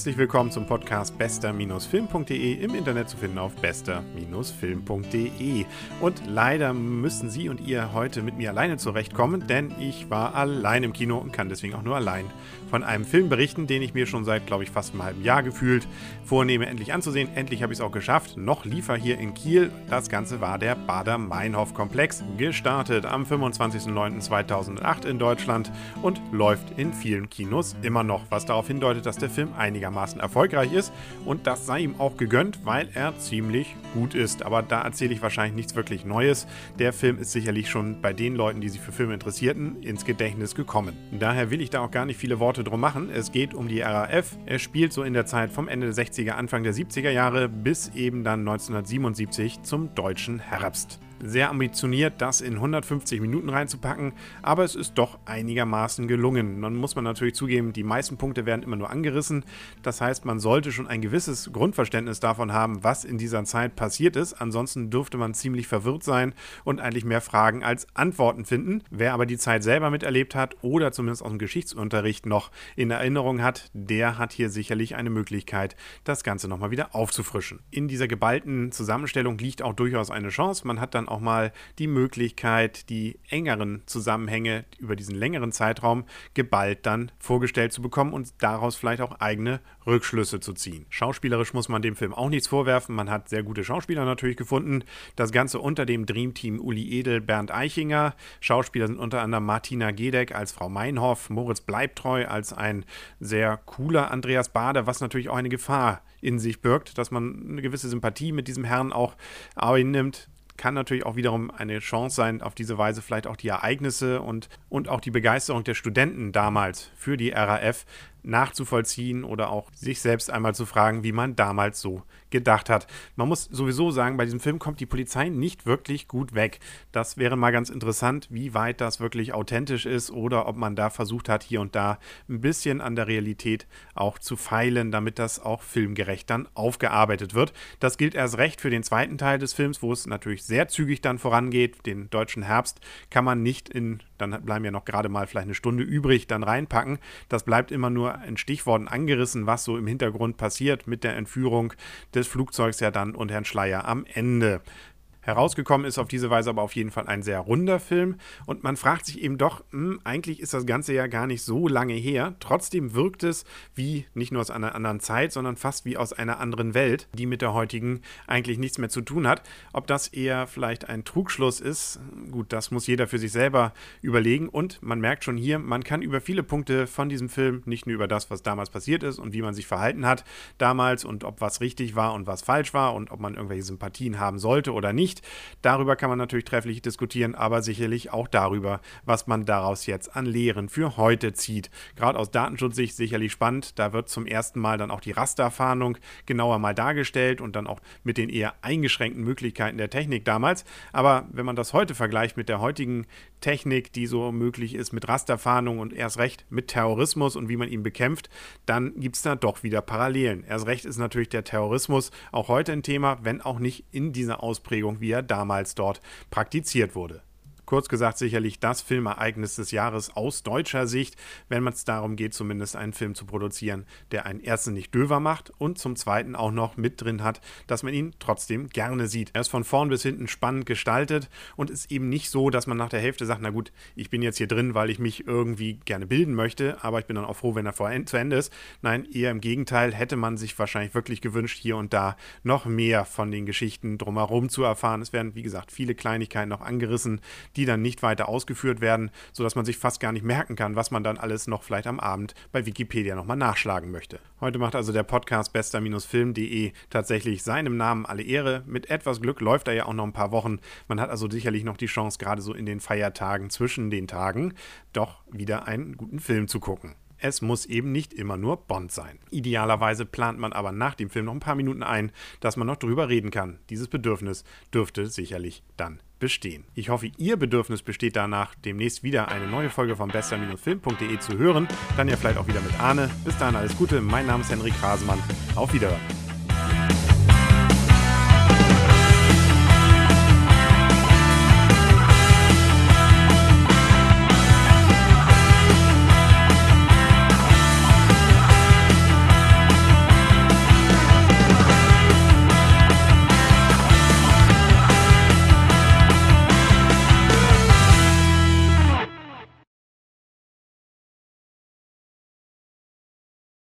Herzlich willkommen zum Podcast bester-film.de im Internet zu finden auf bester-film.de. Und leider müssen Sie und ihr heute mit mir alleine zurechtkommen, denn ich war allein im Kino und kann deswegen auch nur allein von einem Film berichten, den ich mir schon seit, glaube ich, fast einem halben Jahr gefühlt vornehme, endlich anzusehen. Endlich habe ich es auch geschafft. Noch liefer hier in Kiel. Das Ganze war der Bader-Meinhof-Komplex. Gestartet am 25.09.2008 in Deutschland und läuft in vielen Kinos immer noch, was darauf hindeutet, dass der Film einigermaßen erfolgreich ist. Und das sei ihm auch gegönnt, weil er ziemlich gut ist. Aber da erzähle ich wahrscheinlich nichts wirklich Neues. Der Film ist sicherlich schon bei den Leuten, die sich für Filme interessierten, ins Gedächtnis gekommen. Daher will ich da auch gar nicht viele Worte drum machen. Es geht um die RAF. Er spielt so in der Zeit vom Ende der 60er, Anfang der 70er Jahre bis eben dann 1977 zum deutschen Herbst sehr ambitioniert, das in 150 Minuten reinzupacken, aber es ist doch einigermaßen gelungen. Dann muss man natürlich zugeben, die meisten Punkte werden immer nur angerissen. Das heißt, man sollte schon ein gewisses Grundverständnis davon haben, was in dieser Zeit passiert ist. Ansonsten dürfte man ziemlich verwirrt sein und eigentlich mehr Fragen als Antworten finden. Wer aber die Zeit selber miterlebt hat oder zumindest aus dem Geschichtsunterricht noch in Erinnerung hat, der hat hier sicherlich eine Möglichkeit, das Ganze nochmal wieder aufzufrischen. In dieser geballten Zusammenstellung liegt auch durchaus eine Chance. Man hat dann auch mal die Möglichkeit, die engeren Zusammenhänge über diesen längeren Zeitraum geballt dann vorgestellt zu bekommen und daraus vielleicht auch eigene Rückschlüsse zu ziehen. Schauspielerisch muss man dem Film auch nichts vorwerfen. Man hat sehr gute Schauspieler natürlich gefunden. Das Ganze unter dem Dreamteam Uli Edel, Bernd Eichinger. Schauspieler sind unter anderem Martina Gedeck als Frau Meinhoff, Moritz Bleibtreu als ein sehr cooler Andreas Bader, was natürlich auch eine Gefahr in sich birgt, dass man eine gewisse Sympathie mit diesem Herrn auch einnimmt kann natürlich auch wiederum eine Chance sein, auf diese Weise vielleicht auch die Ereignisse und, und auch die Begeisterung der Studenten damals für die RAF nachzuvollziehen oder auch sich selbst einmal zu fragen, wie man damals so gedacht hat. Man muss sowieso sagen, bei diesem Film kommt die Polizei nicht wirklich gut weg. Das wäre mal ganz interessant, wie weit das wirklich authentisch ist oder ob man da versucht hat, hier und da ein bisschen an der Realität auch zu feilen, damit das auch filmgerecht dann aufgearbeitet wird. Das gilt erst recht für den zweiten Teil des Films, wo es natürlich sehr zügig dann vorangeht. Den deutschen Herbst kann man nicht in, dann bleiben ja noch gerade mal vielleicht eine Stunde übrig, dann reinpacken. Das bleibt immer nur in Stichworten angerissen, was so im Hintergrund passiert mit der Entführung des Flugzeugs ja dann und Herrn Schleier am Ende. Herausgekommen ist auf diese Weise aber auf jeden Fall ein sehr runder Film und man fragt sich eben doch, hm, eigentlich ist das Ganze ja gar nicht so lange her. Trotzdem wirkt es wie nicht nur aus einer anderen Zeit, sondern fast wie aus einer anderen Welt, die mit der heutigen eigentlich nichts mehr zu tun hat. Ob das eher vielleicht ein Trugschluss ist, gut, das muss jeder für sich selber überlegen und man merkt schon hier, man kann über viele Punkte von diesem Film, nicht nur über das, was damals passiert ist und wie man sich verhalten hat damals und ob was richtig war und was falsch war und ob man irgendwelche Sympathien haben sollte oder nicht, nicht. Darüber kann man natürlich trefflich diskutieren, aber sicherlich auch darüber, was man daraus jetzt an Lehren für heute zieht. Gerade aus Datenschutzsicht sicherlich spannend. Da wird zum ersten Mal dann auch die Rasterfahndung genauer mal dargestellt und dann auch mit den eher eingeschränkten Möglichkeiten der Technik damals. Aber wenn man das heute vergleicht mit der heutigen Technik, die so möglich ist mit Rasterfahndung und erst recht mit Terrorismus und wie man ihn bekämpft, dann gibt es da doch wieder Parallelen. Erst recht ist natürlich der Terrorismus auch heute ein Thema, wenn auch nicht in dieser Ausprägung, wie er damals dort praktiziert wurde. Kurz gesagt, sicherlich das Filmereignis des Jahres aus deutscher Sicht, wenn man es darum geht, zumindest einen Film zu produzieren, der einen ersten nicht döver macht und zum zweiten auch noch mit drin hat, dass man ihn trotzdem gerne sieht. Er ist von vorn bis hinten spannend gestaltet und ist eben nicht so, dass man nach der Hälfte sagt, na gut, ich bin jetzt hier drin, weil ich mich irgendwie gerne bilden möchte, aber ich bin dann auch froh, wenn er vor, zu Ende ist. Nein, eher im Gegenteil, hätte man sich wahrscheinlich wirklich gewünscht, hier und da noch mehr von den Geschichten drumherum zu erfahren. Es werden, wie gesagt, viele Kleinigkeiten noch angerissen, die die dann nicht weiter ausgeführt werden, sodass man sich fast gar nicht merken kann, was man dann alles noch vielleicht am Abend bei Wikipedia nochmal nachschlagen möchte. Heute macht also der Podcast bester-film.de tatsächlich seinem Namen alle Ehre. Mit etwas Glück läuft er ja auch noch ein paar Wochen. Man hat also sicherlich noch die Chance, gerade so in den Feiertagen zwischen den Tagen, doch wieder einen guten Film zu gucken. Es muss eben nicht immer nur Bond sein. Idealerweise plant man aber nach dem Film noch ein paar Minuten ein, dass man noch drüber reden kann. Dieses Bedürfnis dürfte sicherlich dann bestehen. Ich hoffe, Ihr Bedürfnis besteht danach, demnächst wieder eine neue Folge von bester-film.de zu hören. Dann ja vielleicht auch wieder mit Arne. Bis dahin alles Gute. Mein Name ist Henrik Rasemann. Auf Wiederhören.